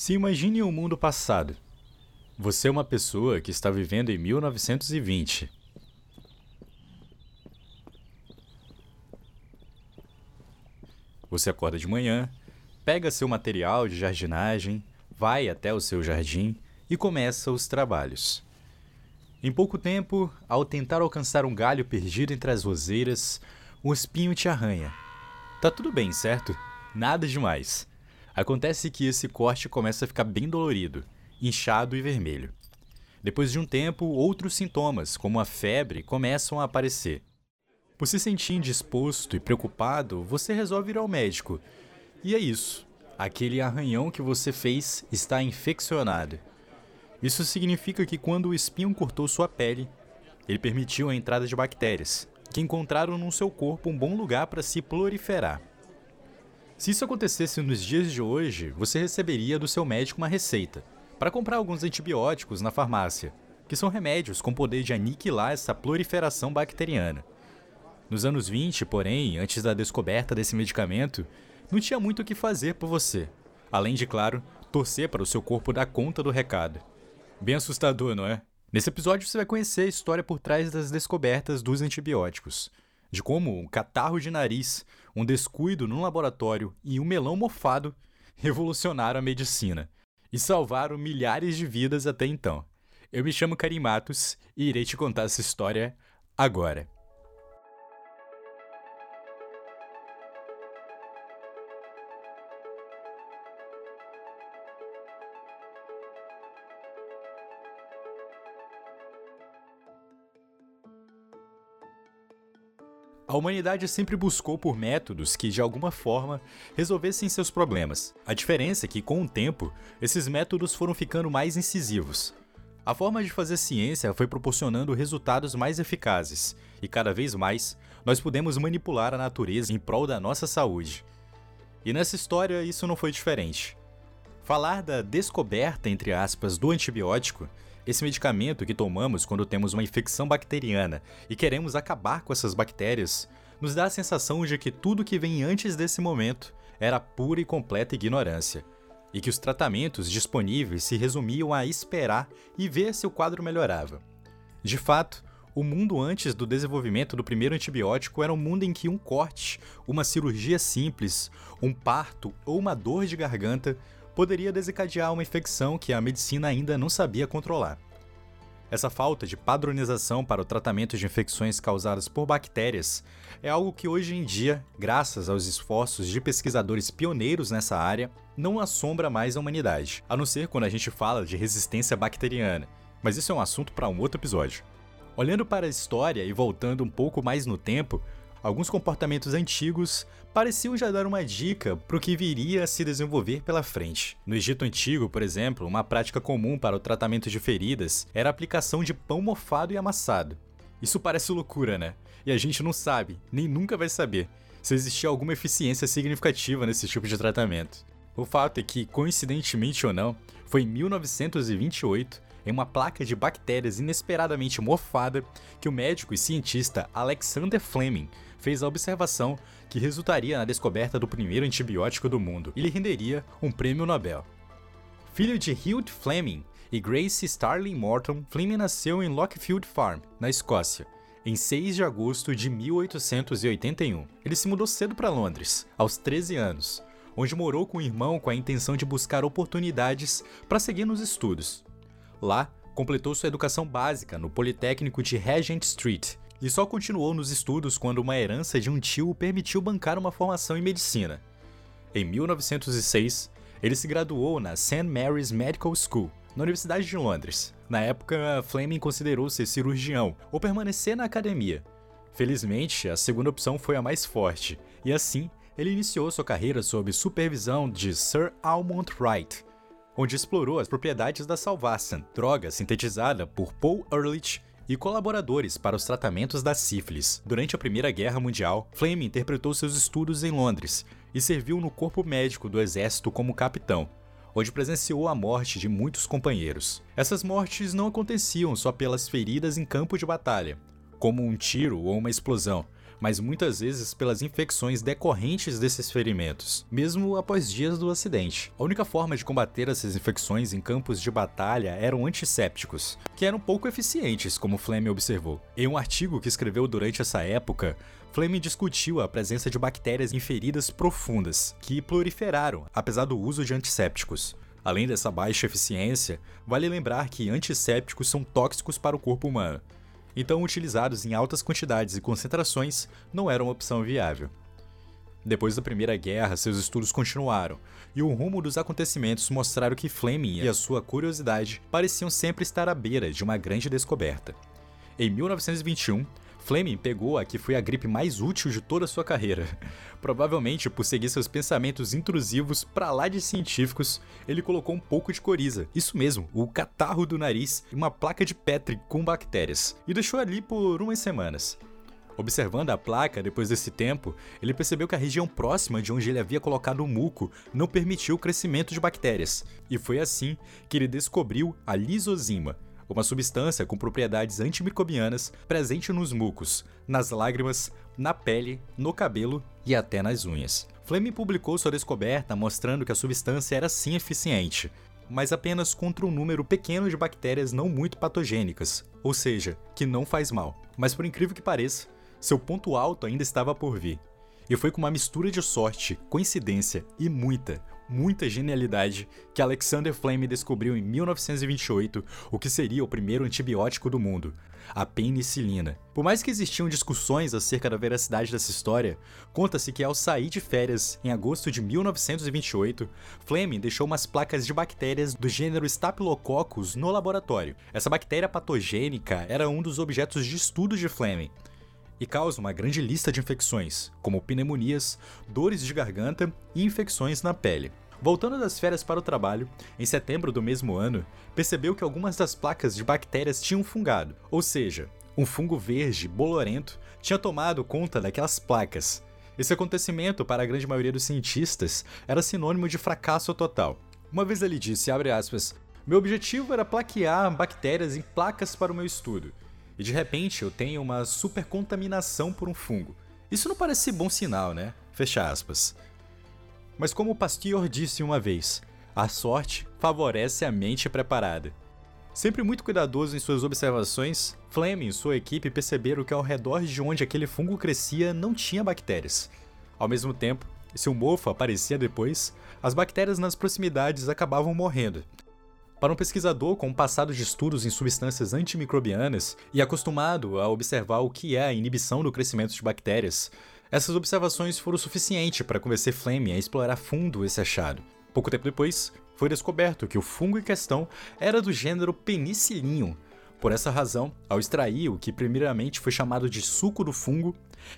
Se imagine um mundo passado. Você é uma pessoa que está vivendo em 1920. Você acorda de manhã, pega seu material de jardinagem, vai até o seu jardim e começa os trabalhos. Em pouco tempo, ao tentar alcançar um galho perdido entre as roseiras, um espinho te arranha. Tá tudo bem, certo? Nada demais. Acontece que esse corte começa a ficar bem dolorido, inchado e vermelho. Depois de um tempo, outros sintomas, como a febre, começam a aparecer. Por se sentir indisposto e preocupado, você resolve ir ao médico. E é isso. Aquele arranhão que você fez está infeccionado. Isso significa que quando o espinho cortou sua pele, ele permitiu a entrada de bactérias, que encontraram no seu corpo um bom lugar para se proliferar. Se isso acontecesse nos dias de hoje, você receberia do seu médico uma receita para comprar alguns antibióticos na farmácia, que são remédios com poder de aniquilar essa proliferação bacteriana. Nos anos 20, porém, antes da descoberta desse medicamento, não tinha muito o que fazer por você, além de, claro, torcer para o seu corpo dar conta do recado. Bem assustador, não é? Nesse episódio você vai conhecer a história por trás das descobertas dos antibióticos de como um catarro de nariz, um descuido num laboratório e um melão mofado revolucionaram a medicina e salvaram milhares de vidas até então. Eu me chamo Karim Matos e irei te contar essa história agora. A humanidade sempre buscou por métodos que, de alguma forma, resolvessem seus problemas. A diferença é que, com o tempo, esses métodos foram ficando mais incisivos. A forma de fazer ciência foi proporcionando resultados mais eficazes, e cada vez mais nós podemos manipular a natureza em prol da nossa saúde. E nessa história isso não foi diferente. Falar da descoberta, entre aspas, do antibiótico esse medicamento que tomamos quando temos uma infecção bacteriana e queremos acabar com essas bactérias, nos dá a sensação de que tudo que vem antes desse momento era pura e completa ignorância, e que os tratamentos disponíveis se resumiam a esperar e ver se o quadro melhorava. De fato, o mundo antes do desenvolvimento do primeiro antibiótico era um mundo em que um corte, uma cirurgia simples, um parto ou uma dor de garganta poderia desencadear uma infecção que a medicina ainda não sabia controlar. Essa falta de padronização para o tratamento de infecções causadas por bactérias é algo que hoje em dia, graças aos esforços de pesquisadores pioneiros nessa área, não assombra mais a humanidade, a não ser quando a gente fala de resistência bacteriana, mas isso é um assunto para um outro episódio. Olhando para a história e voltando um pouco mais no tempo, alguns comportamentos antigos pareciam já dar uma dica para o que viria a se desenvolver pela frente. No Egito Antigo, por exemplo, uma prática comum para o tratamento de feridas era a aplicação de pão mofado e amassado. Isso parece loucura, né? E a gente não sabe, nem nunca vai saber, se existia alguma eficiência significativa nesse tipo de tratamento. O fato é que, coincidentemente ou não, foi em 1928 em uma placa de bactérias inesperadamente mofada que o médico e cientista Alexander Fleming fez a observação que resultaria na descoberta do primeiro antibiótico do mundo e lhe renderia um prêmio Nobel. Filho de Hugh Fleming e Grace Starling Morton, Fleming nasceu em Lockfield Farm, na Escócia, em 6 de agosto de 1881. Ele se mudou cedo para Londres, aos 13 anos, onde morou com o irmão com a intenção de buscar oportunidades para seguir nos estudos. Lá, completou sua educação básica no Politécnico de Regent Street e só continuou nos estudos quando uma herança de um tio o permitiu bancar uma formação em medicina. Em 1906, ele se graduou na St. Mary's Medical School, na Universidade de Londres. Na época, Fleming considerou ser cirurgião ou permanecer na academia. Felizmente, a segunda opção foi a mais forte, e assim ele iniciou sua carreira sob supervisão de Sir Almond Wright, onde explorou as propriedades da Salvarsan, droga sintetizada por Paul Ehrlich e colaboradores para os tratamentos da sífilis. Durante a Primeira Guerra Mundial, Fleming interpretou seus estudos em Londres e serviu no corpo médico do exército como capitão, onde presenciou a morte de muitos companheiros. Essas mortes não aconteciam só pelas feridas em campo de batalha, como um tiro ou uma explosão, mas muitas vezes pelas infecções decorrentes desses ferimentos, mesmo após dias do acidente. A única forma de combater essas infecções em campos de batalha eram antissépticos, que eram pouco eficientes, como Fleming observou. Em um artigo que escreveu durante essa época, Fleming discutiu a presença de bactérias em feridas profundas, que proliferaram apesar do uso de antissépticos. Além dessa baixa eficiência, vale lembrar que antissépticos são tóxicos para o corpo humano, então utilizados em altas quantidades e concentrações não eram uma opção viável. Depois da Primeira Guerra, seus estudos continuaram, e o rumo dos acontecimentos mostraram que Fleming e a sua curiosidade pareciam sempre estar à beira de uma grande descoberta. Em 1921, Fleming pegou a que foi a gripe mais útil de toda a sua carreira. Provavelmente por seguir seus pensamentos intrusivos para lá de científicos, ele colocou um pouco de coriza, isso mesmo, o catarro do nariz e uma placa de Petri com bactérias, e deixou ali por umas semanas. Observando a placa depois desse tempo, ele percebeu que a região próxima de onde ele havia colocado o muco não permitiu o crescimento de bactérias, e foi assim que ele descobriu a lisozima, uma substância com propriedades antimicrobianas presente nos mucos, nas lágrimas, na pele, no cabelo e até nas unhas. Fleming publicou sua descoberta mostrando que a substância era sim eficiente, mas apenas contra um número pequeno de bactérias não muito patogênicas, ou seja, que não faz mal. Mas por incrível que pareça, seu ponto alto ainda estava por vir. E foi com uma mistura de sorte, coincidência e muita, muita genialidade que Alexander Fleming descobriu em 1928 o que seria o primeiro antibiótico do mundo, a penicilina. Por mais que existiam discussões acerca da veracidade dessa história, conta-se que ao sair de férias em agosto de 1928, Fleming deixou umas placas de bactérias do gênero Staphylococcus no laboratório. Essa bactéria patogênica era um dos objetos de estudo de Fleming e causa uma grande lista de infecções, como pneumonias, dores de garganta e infecções na pele. Voltando das férias para o trabalho, em setembro do mesmo ano, percebeu que algumas das placas de bactérias tinham fungado, ou seja, um fungo verde bolorento tinha tomado conta daquelas placas. Esse acontecimento, para a grande maioria dos cientistas, era sinônimo de fracasso total. Uma vez ele disse, aspas, meu objetivo era plaquear bactérias em placas para o meu estudo e de repente eu tenho uma supercontaminação por um fungo. Isso não parece bom sinal, né? Fecha aspas. Mas como o Pasteur disse uma vez, a sorte favorece a mente preparada. Sempre muito cuidadoso em suas observações, Fleming e sua equipe perceberam que ao redor de onde aquele fungo crescia não tinha bactérias. Ao mesmo tempo, se o mofo aparecia depois, as bactérias nas proximidades acabavam morrendo, para um pesquisador com um passado de estudos em substâncias antimicrobianas e acostumado a observar o que é a inibição do crescimento de bactérias, essas observações foram suficientes para convencer Fleming a explorar fundo esse achado. Pouco tempo depois, foi descoberto que o fungo em questão era do gênero Penicillium. Por essa razão, ao extrair o que primeiramente foi chamado de suco do fungo,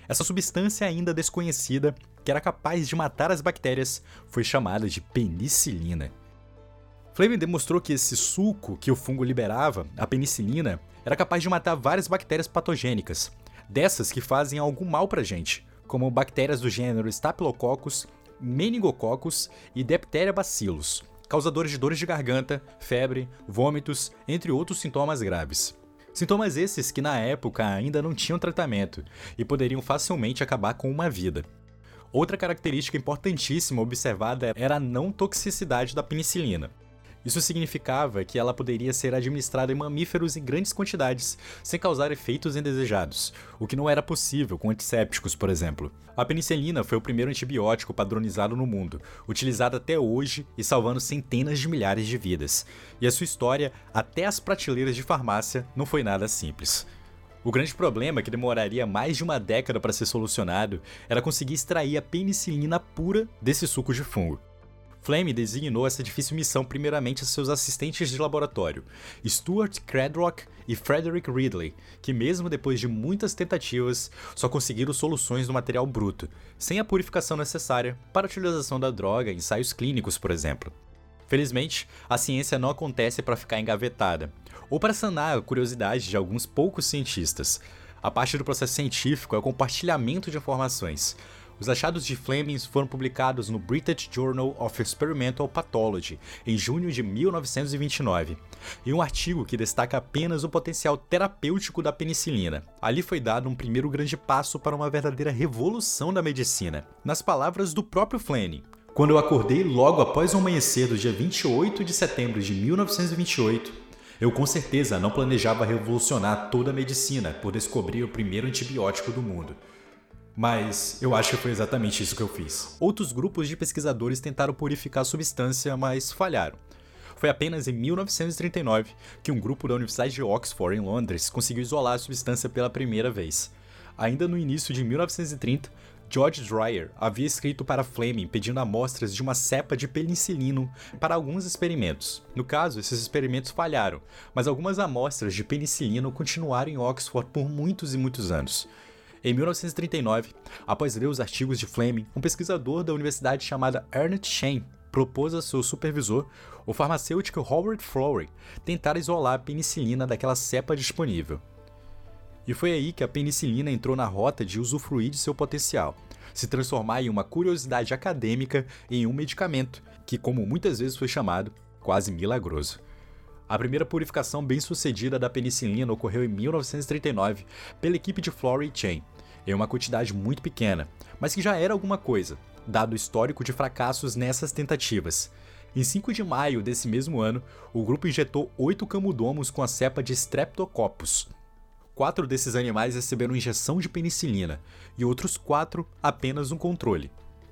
essa substância ainda desconhecida, que era capaz de matar as bactérias, foi chamada de penicilina. Fleming demonstrou que esse suco que o fungo liberava, a penicilina, era capaz de matar várias bactérias patogênicas, dessas que fazem algum mal pra gente, como bactérias do gênero Staphylococcus, Meningococcus e Dipteria bacillus, causadores de dores de garganta, febre, vômitos, entre outros sintomas graves. Sintomas esses que na época ainda não tinham tratamento e poderiam facilmente acabar com uma vida. Outra característica importantíssima observada era a não toxicidade da penicilina. Isso significava que ela poderia ser administrada em mamíferos em grandes quantidades, sem causar efeitos indesejados, o que não era possível com antissépticos, por exemplo. A penicilina foi o primeiro antibiótico padronizado no mundo, utilizado até hoje e salvando centenas de milhares de vidas. E a sua história, até as prateleiras de farmácia, não foi nada simples. O grande problema, que demoraria mais de uma década para ser solucionado, era conseguir extrair a penicilina pura desse suco de fungo. Flame designou essa difícil missão primeiramente a seus assistentes de laboratório, Stuart Craddock e Frederick Ridley, que mesmo depois de muitas tentativas, só conseguiram soluções no material bruto, sem a purificação necessária para a utilização da droga em ensaios clínicos, por exemplo. Felizmente, a ciência não acontece para ficar engavetada, ou para sanar a curiosidade de alguns poucos cientistas. A parte do processo científico é o compartilhamento de informações, Os achados de Fleming foram publicados no British Journal of Experimental Pathology em junho de 1929, em um artigo que destaca apenas o potencial terapêutico da penicilina. Ali foi dado um primeiro grande passo para uma verdadeira revolução da medicina. Nas palavras do próprio Fleming, quando eu acordei logo após o amanhecer do dia 28 de setembro de 1928, eu com certeza não planejava revolucionar toda a medicina por descobrir o primeiro antibiótico do mundo. Mas eu acho que foi exatamente isso que eu fiz. Outros grupos de pesquisadores tentaram purificar a substância, mas falharam. Foi apenas em 1939 que um grupo da Universidade de Oxford, em Londres, conseguiu isolar a substância pela primeira vez. Ainda no início de 1930, George Dreyer havia escrito para Fleming pedindo amostras de uma cepa de penicilino para alguns experimentos. No caso, esses experimentos falharam, mas algumas amostras de penicilino continuaram em Oxford por muitos e muitos anos. Em 1939, após ler os artigos de Fleming, um pesquisador da universidade chamado Ernest Chain propôs a seu supervisor, o farmacêutico Howard Florey, tentar isolar a penicilina daquela cepa disponível. E foi aí que a penicilina entrou na rota de usufruir de seu potencial, se transformar em uma curiosidade acadêmica em um medicamento, que, como muitas vezes foi chamado, quase milagroso. A primeira purificação bem-sucedida da penicilina ocorreu em 1939 pela equipe de Florey Chain, em uma quantidade muito pequena, mas que já era alguma coisa, dado o histórico de fracassos nessas tentativas. Em 5 de maio desse mesmo ano, o grupo injetou oito camundongos com a cepa de Streptococcus. Quatro desses animais receberam injeção de penicilina e outros quatro apenas um controle.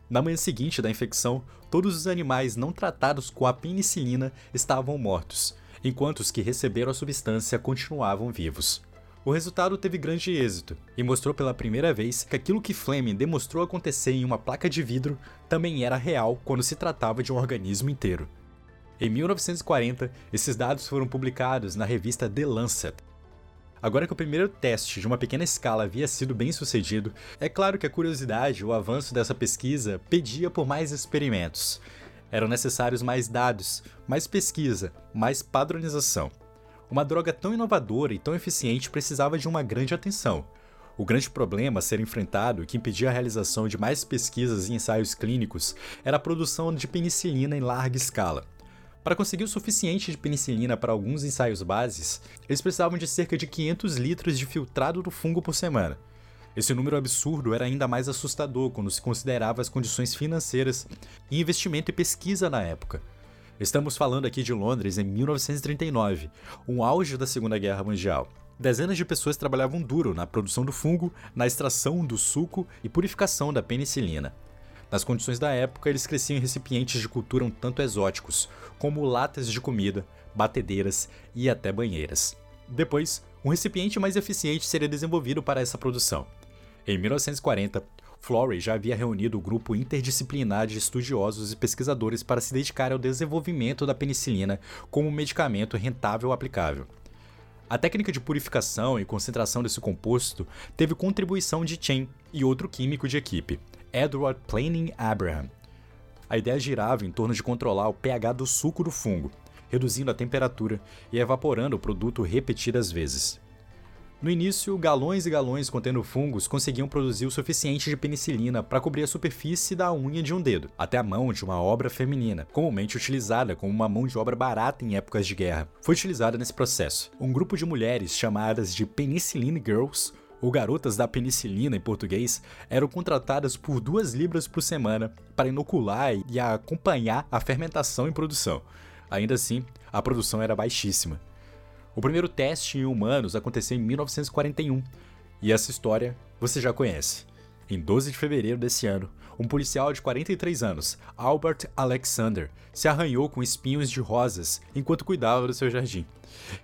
Na manhã seguinte da infecção, todos os animais não tratados com a penicilina estavam mortos, enquanto os que receberam a substância continuavam vivos. O resultado teve grande êxito e mostrou pela primeira vez que aquilo que Fleming demonstrou acontecer em uma placa de vidro também era real quando se tratava de um organismo inteiro. Em 1940, esses dados foram publicados na revista The Lancet. Agora que o primeiro teste de uma pequena escala havia sido bem sucedido, é claro que a curiosidade o avanço dessa pesquisa pedia por mais experimentos. Eram necessários mais dados, mais pesquisa, mais padronização. Uma droga tão inovadora e tão eficiente precisava de uma grande atenção. O grande problema a ser enfrentado, que impedia a realização de mais pesquisas e ensaios clínicos, era a produção de penicilina em larga escala. Para conseguir o suficiente de penicilina para alguns ensaios bases, eles precisavam de cerca de 500 litros de filtrado do fungo por semana. Esse número absurdo era ainda mais assustador quando se considerava as condições financeiras e investimento em pesquisa na época. Estamos falando aqui de Londres em 1939, um auge da Segunda Guerra Mundial. Dezenas de pessoas trabalhavam duro na produção do fungo, na extração do suco e purificação da penicilina. Nas condições da época, eles cresciam em recipientes de cultura um tanto exóticos, como latas de comida, batedeiras e até banheiras. Depois, um recipiente mais eficiente seria desenvolvido para essa produção. Em 1940, Florey já havia reunido o grupo interdisciplinar de estudiosos e pesquisadores para se dedicar ao desenvolvimento da penicilina como um medicamento rentável aplicável. A técnica de purificação e concentração desse composto teve contribuição de Chen e outro químico de equipe, Edward Planning Abraham. A ideia girava em torno de controlar o pH do suco do fungo, reduzindo a temperatura e evaporando o produto repetidas vezes. No início, galões e galões contendo fungos conseguiam produzir o suficiente de penicilina para cobrir a superfície da unha de um dedo, até a mão de uma obra feminina, comumente utilizada como uma mão de obra barata em épocas de guerra. Foi utilizada nesse processo um grupo de mulheres chamadas de Penicillin Girls ou garotas da penicilina em português, eram contratadas por duas libras por semana para inocular e acompanhar a fermentação em produção. Ainda assim, a produção era baixíssima. O primeiro teste em humanos aconteceu em 1941, e essa história você já conhece. Em 12 de fevereiro desse ano, um policial de 43 anos, Albert Alexander, se arranhou com espinhos de rosas enquanto cuidava do seu jardim.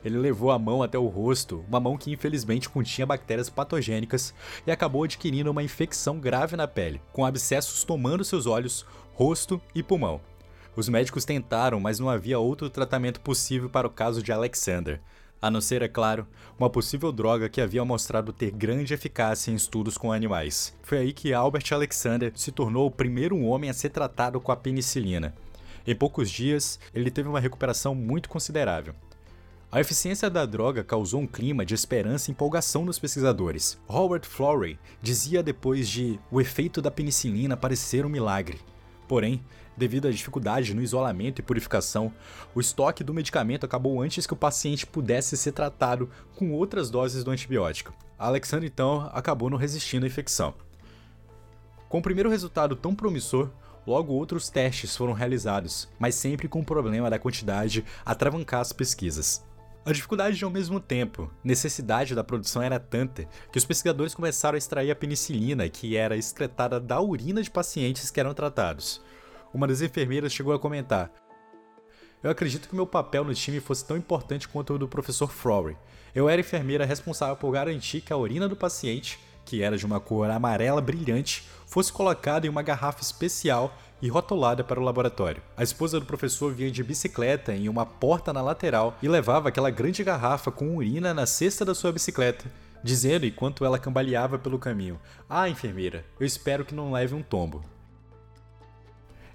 Ele levou a mão até o rosto, uma mão que infelizmente continha bactérias patogênicas, e acabou adquirindo uma infecção grave na pele, com abscessos tomando seus olhos, rosto e pulmão. Os médicos tentaram, mas não havia outro tratamento possível para o caso de Alexander a não ser, é claro, uma possível droga que havia mostrado ter grande eficácia em estudos com animais. Foi aí que Albert Alexander se tornou o primeiro homem a ser tratado com a penicilina. Em poucos dias, ele teve uma recuperação muito considerável. A eficiência da droga causou um clima de esperança e empolgação nos pesquisadores. Howard Florey dizia depois de o efeito da penicilina parecer um milagre. Porém, devido à dificuldade no isolamento e purificação, o estoque do medicamento acabou antes que o paciente pudesse ser tratado com outras doses do antibiótico. Alexander então acabou não resistindo à infecção. Com o primeiro resultado tão promissor, logo outros testes foram realizados, mas sempre com o problema da quantidade atravancar as pesquisas. A dificuldade de ao mesmo tempo, necessidade da produção era tanta que os pesquisadores começaram a extrair a penicilina que era excretada da urina de pacientes que eram tratados. Uma das enfermeiras chegou a comentar: Eu acredito que meu papel no time fosse tão importante quanto o do professor Frowery. Eu era enfermeira responsável por garantir que a urina do paciente, que era de uma cor amarela brilhante, fosse colocada em uma garrafa especial e rotulada para o laboratório. A esposa do professor vinha de bicicleta em uma porta na lateral e levava aquela grande garrafa com urina na cesta da sua bicicleta, dizendo enquanto ela cambaleava pelo caminho: Ah, enfermeira, eu espero que não leve um tombo.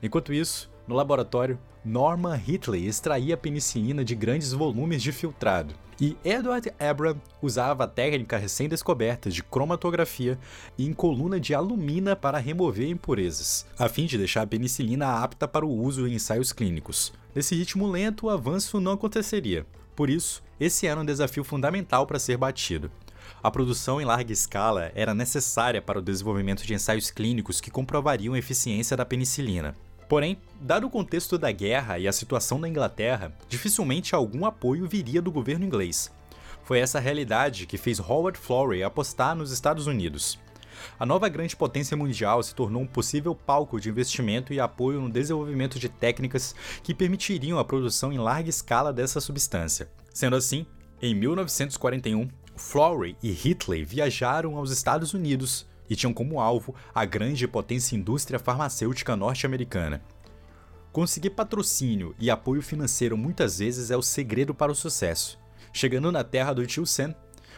Enquanto isso, no laboratório, Norman Hitley extraía penicilina de grandes volumes de filtrado, e Edward Abram usava a técnica recém-descoberta de cromatografia em coluna de alumina para remover impurezas, a fim de deixar a penicilina apta para o uso em ensaios clínicos. Nesse ritmo lento, o avanço não aconteceria. Por isso, esse era um desafio fundamental para ser batido. A produção em larga escala era necessária para o desenvolvimento de ensaios clínicos que comprovariam a eficiência da penicilina. Porém, dado o contexto da guerra e a situação da Inglaterra, dificilmente algum apoio viria do governo inglês. Foi essa realidade que fez Howard Florey apostar nos Estados Unidos. A nova grande potência mundial se tornou um possível palco de investimento e apoio no desenvolvimento de técnicas que permitiriam a produção em larga escala dessa substância. Sendo assim, em 1941, Florey e Hitley viajaram aos Estados Unidos e tinham como alvo a grande potência indústria farmacêutica norte-americana. Conseguir patrocínio e apoio financeiro muitas vezes é o segredo para o sucesso. Chegando na terra do tio Sam,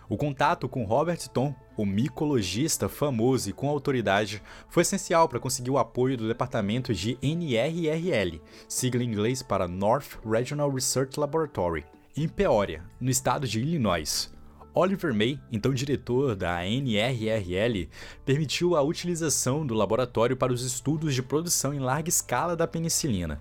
o contato com Robert Tom, o micologista famoso e com autoridade, foi essencial para conseguir o apoio do departamento de NRRL, sigla em inglês para North Regional Research Laboratory, em Peoria, no estado de Illinois, Oliver May, então diretor da NRRL, permitiu a utilização do laboratório para os estudos de produção em larga escala da penicilina.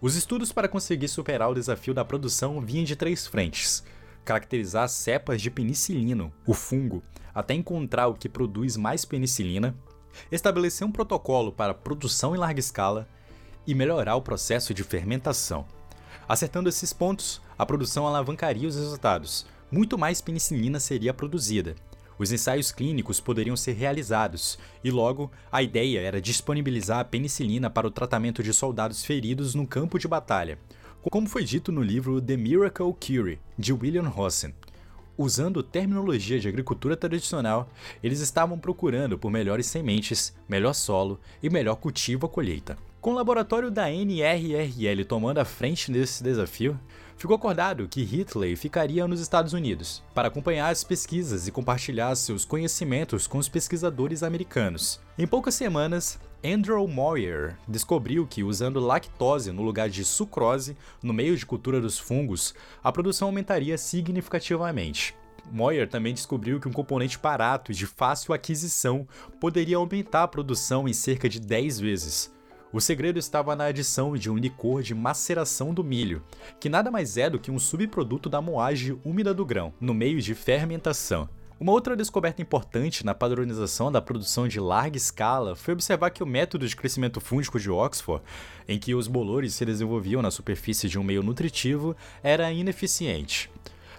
Os estudos para conseguir superar o desafio da produção vinham de três frentes: caracterizar cepas de penicilino, o fungo, até encontrar o que produz mais penicilina, estabelecer um protocolo para produção em larga escala e melhorar o processo de fermentação. Acertando esses pontos, a produção alavancaria os resultados, muito mais penicilina seria produzida. Os ensaios clínicos poderiam ser realizados, e logo a ideia era disponibilizar a penicilina para o tratamento de soldados feridos no campo de batalha, como foi dito no livro The Miracle Cure, de William Rossen. Usando terminologia de agricultura tradicional, eles estavam procurando por melhores sementes, melhor solo e melhor cultivo à colheita. Com o laboratório da NRRL tomando a frente desse desafio, ficou acordado que Hitler ficaria nos Estados Unidos para acompanhar as pesquisas e compartilhar seus conhecimentos com os pesquisadores americanos. Em poucas semanas, Andrew Moyer descobriu que usando lactose no lugar de sucrose no meio de cultura dos fungos, a produção aumentaria significativamente. Moyer também descobriu que um componente barato e de fácil aquisição poderia aumentar a produção em cerca de 10 vezes, o segredo estava na adição de um licor de maceração do milho, que nada mais é do que um subproduto da moagem úmida do grão, no meio de fermentação. Uma outra descoberta importante na padronização da produção de larga escala foi observar que o método de crescimento fúngico de Oxford, em que os bolores se desenvolviam na superfície de um meio nutritivo, era ineficiente.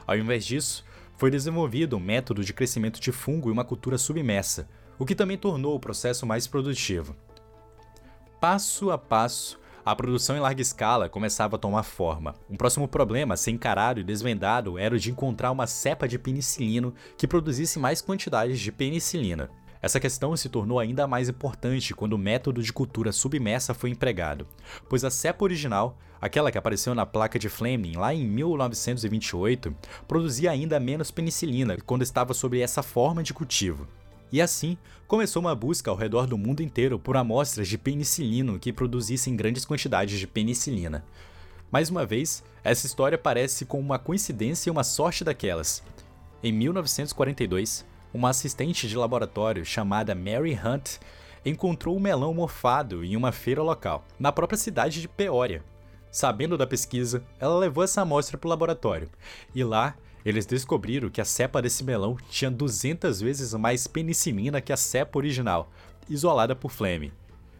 Ao invés disso, foi desenvolvido um método de crescimento de fungo em uma cultura submersa, o que também tornou o processo mais produtivo. Passo a passo, a produção em larga escala começava a tomar forma. Um próximo problema a ser encarado e desvendado era o de encontrar uma cepa de penicilino que produzisse mais quantidades de penicilina. Essa questão se tornou ainda mais importante quando o método de cultura submersa foi empregado, pois a cepa original, aquela que apareceu na placa de Fleming lá em 1928, produzia ainda menos penicilina quando estava sob essa forma de cultivo. E assim, começou uma busca ao redor do mundo inteiro por amostras de penicilino que produzissem grandes quantidades de penicilina. Mais uma vez, essa história parece com uma coincidência e uma sorte daquelas. Em 1942, uma assistente de laboratório chamada Mary Hunt encontrou um melão mofado em uma feira local, na própria cidade de Peoria. Sabendo da pesquisa, ela levou essa amostra para o laboratório, e lá eles descobriram que a cepa desse melão tinha 200 vezes mais penicilina que a cepa original, isolada por Fleming.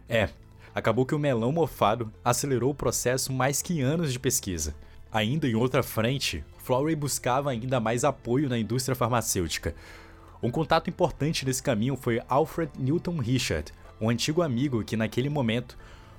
É, acabou que o melão mofado acelerou o processo mais que anos de pesquisa. Ainda em outra frente, Florey buscava ainda mais apoio na indústria farmacêutica. Um contato importante nesse caminho foi Alfred Newton Richard, um antigo amigo que naquele momento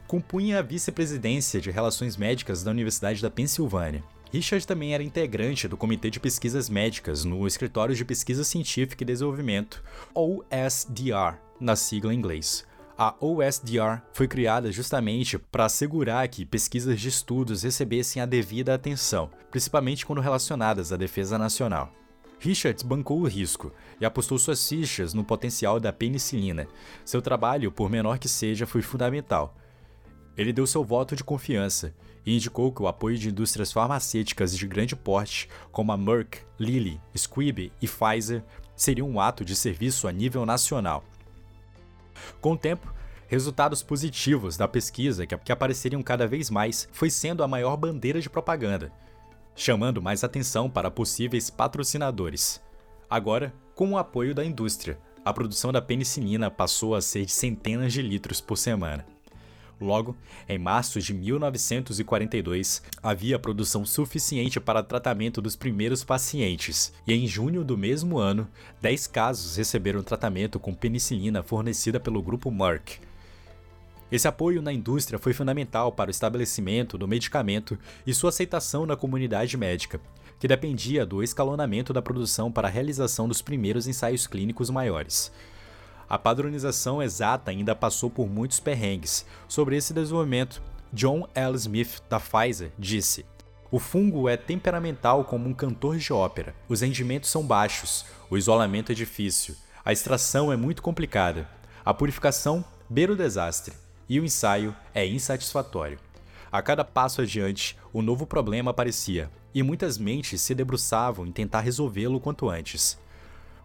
compunha a vice-presidência de Relações Médicas da Universidade da Pensilvânia. Richard também era integrante do Comitê de Pesquisas Médicas no Escritório de Pesquisa Científica e Desenvolvimento, OSDR, na sigla em inglês. A OSDR foi criada justamente para assegurar que pesquisas de estudos recebessem a devida atenção, principalmente quando relacionadas à defesa nacional. Richards bancou o risco e apostou suas fichas no potencial da penicilina. Seu trabalho, por menor que seja, foi fundamental. Ele deu seu voto de confiança e indicou que o apoio de indústrias farmacêuticas de grande porte, como a Merck, Lilly, Squibb e Pfizer, seria um ato de serviço a nível nacional. Com o tempo, resultados positivos da pesquisa, que apareceriam cada vez mais, foi sendo a maior bandeira de propaganda, chamando mais atenção para possíveis patrocinadores. Agora, com o apoio da indústria, a produção da penicilina passou a ser de centenas de litros por semana. Logo, em março de 1942, havia produção suficiente para tratamento dos primeiros pacientes, e em junho do mesmo ano, 10 casos receberam tratamento com penicilina fornecida pelo grupo Merck. Esse apoio na indústria foi fundamental para o estabelecimento do medicamento e sua aceitação na comunidade médica, que dependia do escalonamento da produção para a realização dos primeiros ensaios clínicos maiores. A padronização exata ainda passou por muitos perrengues. Sobre esse desenvolvimento, John L. Smith, da Pfizer, disse: O fungo é temperamental como um cantor de ópera. Os rendimentos são baixos, o isolamento é difícil, a extração é muito complicada, a purificação beira o desastre e o ensaio é insatisfatório. A cada passo adiante, um novo problema aparecia, e muitas mentes se debruçavam em tentar resolvê-lo quanto antes.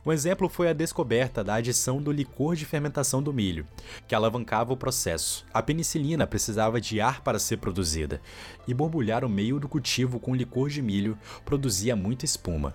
Um exemplo foi a descoberta da adição do licor de fermentação do milho, que alavancava o processo. A penicilina precisava de ar para ser produzida, e borbulhar o meio do cultivo com licor de milho produzia muita espuma.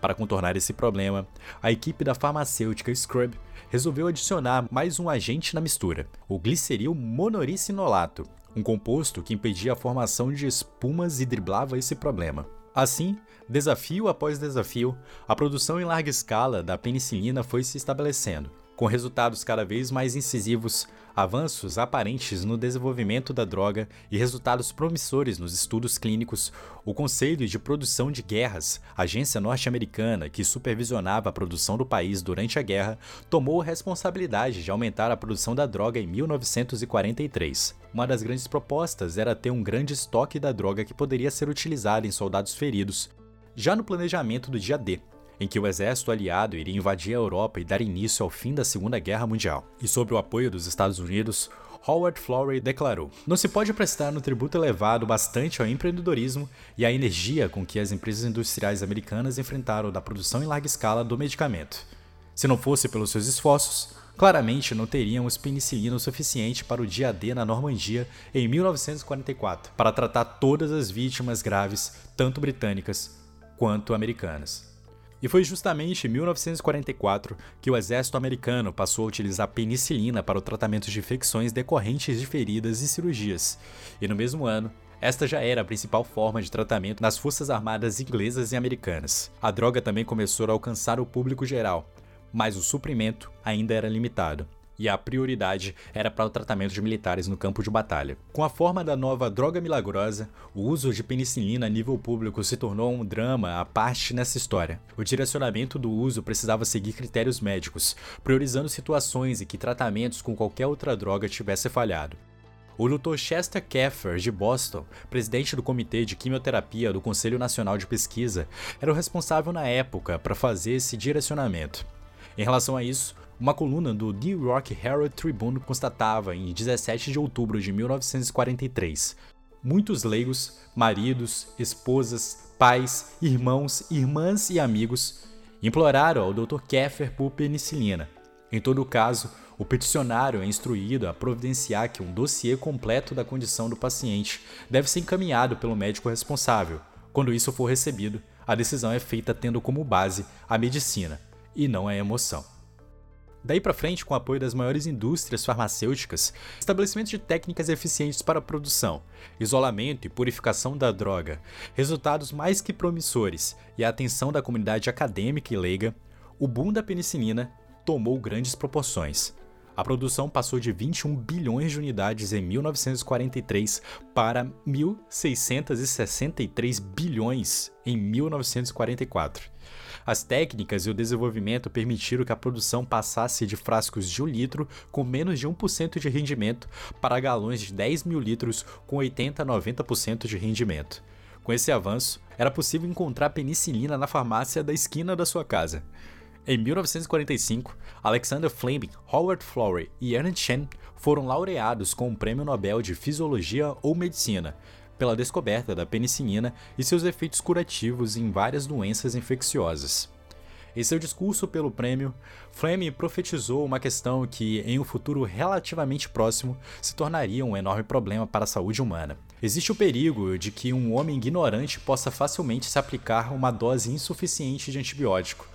Para contornar esse problema, a equipe da farmacêutica Scrub resolveu adicionar mais um agente na mistura, o gliceril monoricinolato, um composto que impedia a formação de espumas e driblava esse problema. Assim, desafio após desafio, a produção em larga escala da penicilina foi se estabelecendo, com resultados cada vez mais incisivos, avanços aparentes no desenvolvimento da droga e resultados promissores nos estudos clínicos, o Conselho de Produção de Guerras, agência norte-americana que supervisionava a produção do país durante a guerra, tomou a responsabilidade de aumentar a produção da droga em 1943. Uma das grandes propostas era ter um grande estoque da droga que poderia ser utilizado em soldados feridos, já no planejamento do dia D, em que o exército aliado iria invadir a Europa e dar início ao fim da Segunda Guerra Mundial. E sob o apoio dos Estados Unidos, Howard Florey declarou: Não se pode prestar um tributo elevado bastante ao empreendedorismo e à energia com que as empresas industriais americanas enfrentaram da produção em larga escala do medicamento. Se não fosse pelos seus esforços, claramente não teriam penicilina o suficiente para o dia D na Normandia em 1944 para tratar todas as vítimas graves, tanto britânicas quanto americanas. E foi justamente em 1944 que o exército americano passou a utilizar penicilina para o tratamento de infecções decorrentes de feridas e cirurgias. E no mesmo ano, esta já era a principal forma de tratamento nas forças armadas inglesas e americanas. A droga também começou a alcançar o público geral, mas o suprimento ainda era limitado e a prioridade era para o tratamento de militares no campo de batalha. Com a forma da nova droga milagrosa, o uso de penicilina a nível público se tornou um drama à parte nessa história. O direcionamento do uso precisava seguir critérios médicos, priorizando situações em que tratamentos com qualquer outra droga tivesse falhado. O Dr. Chester Keffer, de Boston, presidente do Comitê de Quimioterapia do Conselho Nacional de Pesquisa, era o responsável na época para fazer esse direcionamento. Em relação a isso, uma coluna do New York Herald Tribune constatava em 17 de outubro de 1943: muitos leigos, maridos, esposas, pais, irmãos, irmãs e amigos imploraram ao Dr. Keffer por penicilina. Em todo caso, o peticionário é instruído a providenciar que um dossiê completo da condição do paciente deve ser encaminhado pelo médico responsável. Quando isso for recebido, a decisão é feita tendo como base a medicina e não a emoção. Daí para frente, com o apoio das maiores indústrias farmacêuticas, estabelecimento de técnicas eficientes para a produção, isolamento e purificação da droga, resultados mais que promissores e a atenção da comunidade acadêmica e leiga, o boom da penicilina tomou grandes proporções. A produção passou de 21 bilhões de unidades em 1943 para 1.663 bilhões em 1944. As técnicas e o desenvolvimento permitiram que a produção passasse de frascos de 1 litro com menos de 1% de rendimento para galões de 10 mil litros com 80 a 90% de rendimento. Com esse avanço, era possível encontrar penicilina na farmácia da esquina da sua casa. Em 1945, Alexander Fleming, Howard Florey e Ernst Chen foram laureados com o Prêmio Nobel de Fisiologia ou Medicina, pela descoberta da penicilina e seus efeitos curativos em várias doenças infecciosas. Em seu discurso pelo prêmio, Fleming profetizou uma questão que, em um futuro relativamente próximo, se tornaria um enorme problema para a saúde humana. Existe o perigo de que um homem ignorante possa facilmente se aplicar uma dose insuficiente de antibiótico,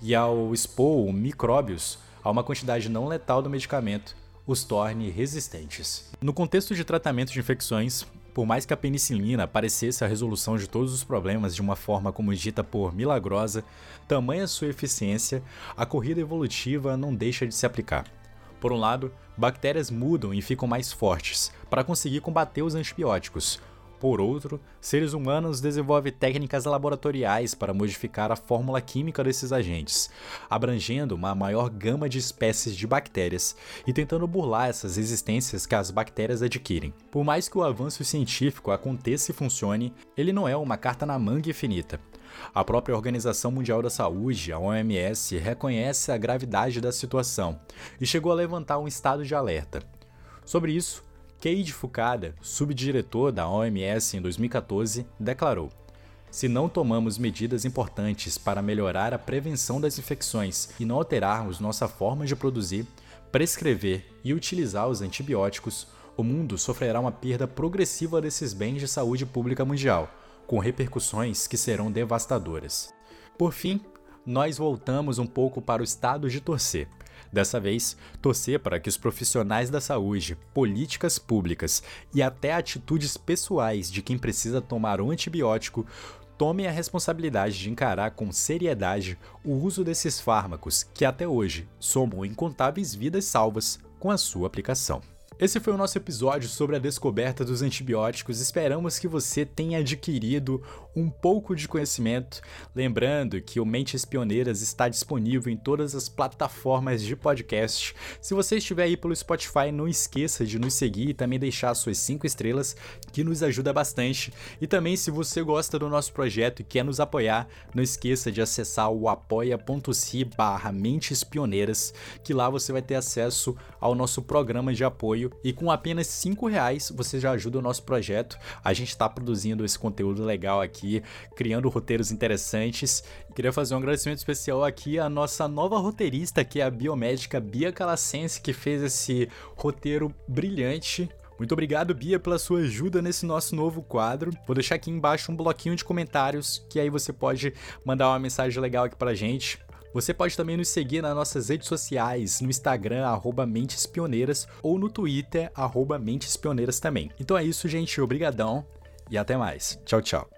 e ao expor micróbios a uma quantidade não letal do medicamento, os torne resistentes. No contexto de tratamento de infecções, por mais que a penicilina parecesse a resolução de todos os problemas de uma forma como dita por milagrosa, tamanha sua eficiência, a corrida evolutiva não deixa de se aplicar. Por um lado, bactérias mudam e ficam mais fortes para conseguir combater os antibióticos, por outro, seres humanos desenvolvem técnicas laboratoriais para modificar a fórmula química desses agentes, abrangendo uma maior gama de espécies de bactérias e tentando burlar essas resistências que as bactérias adquirem. Por mais que o avanço científico aconteça e funcione, ele não é uma carta na manga infinita. A própria Organização Mundial da Saúde, a OMS, reconhece a gravidade da situação e chegou a levantar um estado de alerta. Sobre isso, Keiji Fukada, subdiretor da OMS em 2014, declarou: Se não tomamos medidas importantes para melhorar a prevenção das infecções e não alterarmos nossa forma de produzir, prescrever e utilizar os antibióticos, o mundo sofrerá uma perda progressiva desses bens de saúde pública mundial, com repercussões que serão devastadoras. Por fim, nós voltamos um pouco para o estado de torcer. Dessa vez, torcer para que os profissionais da saúde, políticas públicas e até atitudes pessoais de quem precisa tomar um antibiótico tomem a responsabilidade de encarar com seriedade o uso desses fármacos que até hoje somam incontáveis vidas salvas com a sua aplicação. Esse foi o nosso episódio sobre a descoberta dos antibióticos. Esperamos que você tenha adquirido um pouco de conhecimento. Lembrando que o Mentes Pioneiras está disponível em todas as plataformas de podcast. Se você estiver aí pelo Spotify, não esqueça de nos seguir e também deixar suas 5 estrelas, que nos ajuda bastante. E também, se você gosta do nosso projeto e quer nos apoiar, não esqueça de acessar o apoia.se barra Mentes Pioneiras, que lá você vai ter acesso ao nosso programa de apoio e com apenas cinco reais você já ajuda o nosso projeto. A gente está produzindo esse conteúdo legal aqui, criando roteiros interessantes. Queria fazer um agradecimento especial aqui à nossa nova roteirista, que é a biomédica Bia Calacense, que fez esse roteiro brilhante. Muito obrigado, Bia, pela sua ajuda nesse nosso novo quadro. Vou deixar aqui embaixo um bloquinho de comentários que aí você pode mandar uma mensagem legal aqui pra gente. Você pode também nos seguir nas nossas redes sociais, no Instagram, arroba Mentes Pioneiras, ou no Twitter, arroba Mentes Pioneiras também. Então é isso, gente. Obrigadão e até mais. Tchau, tchau.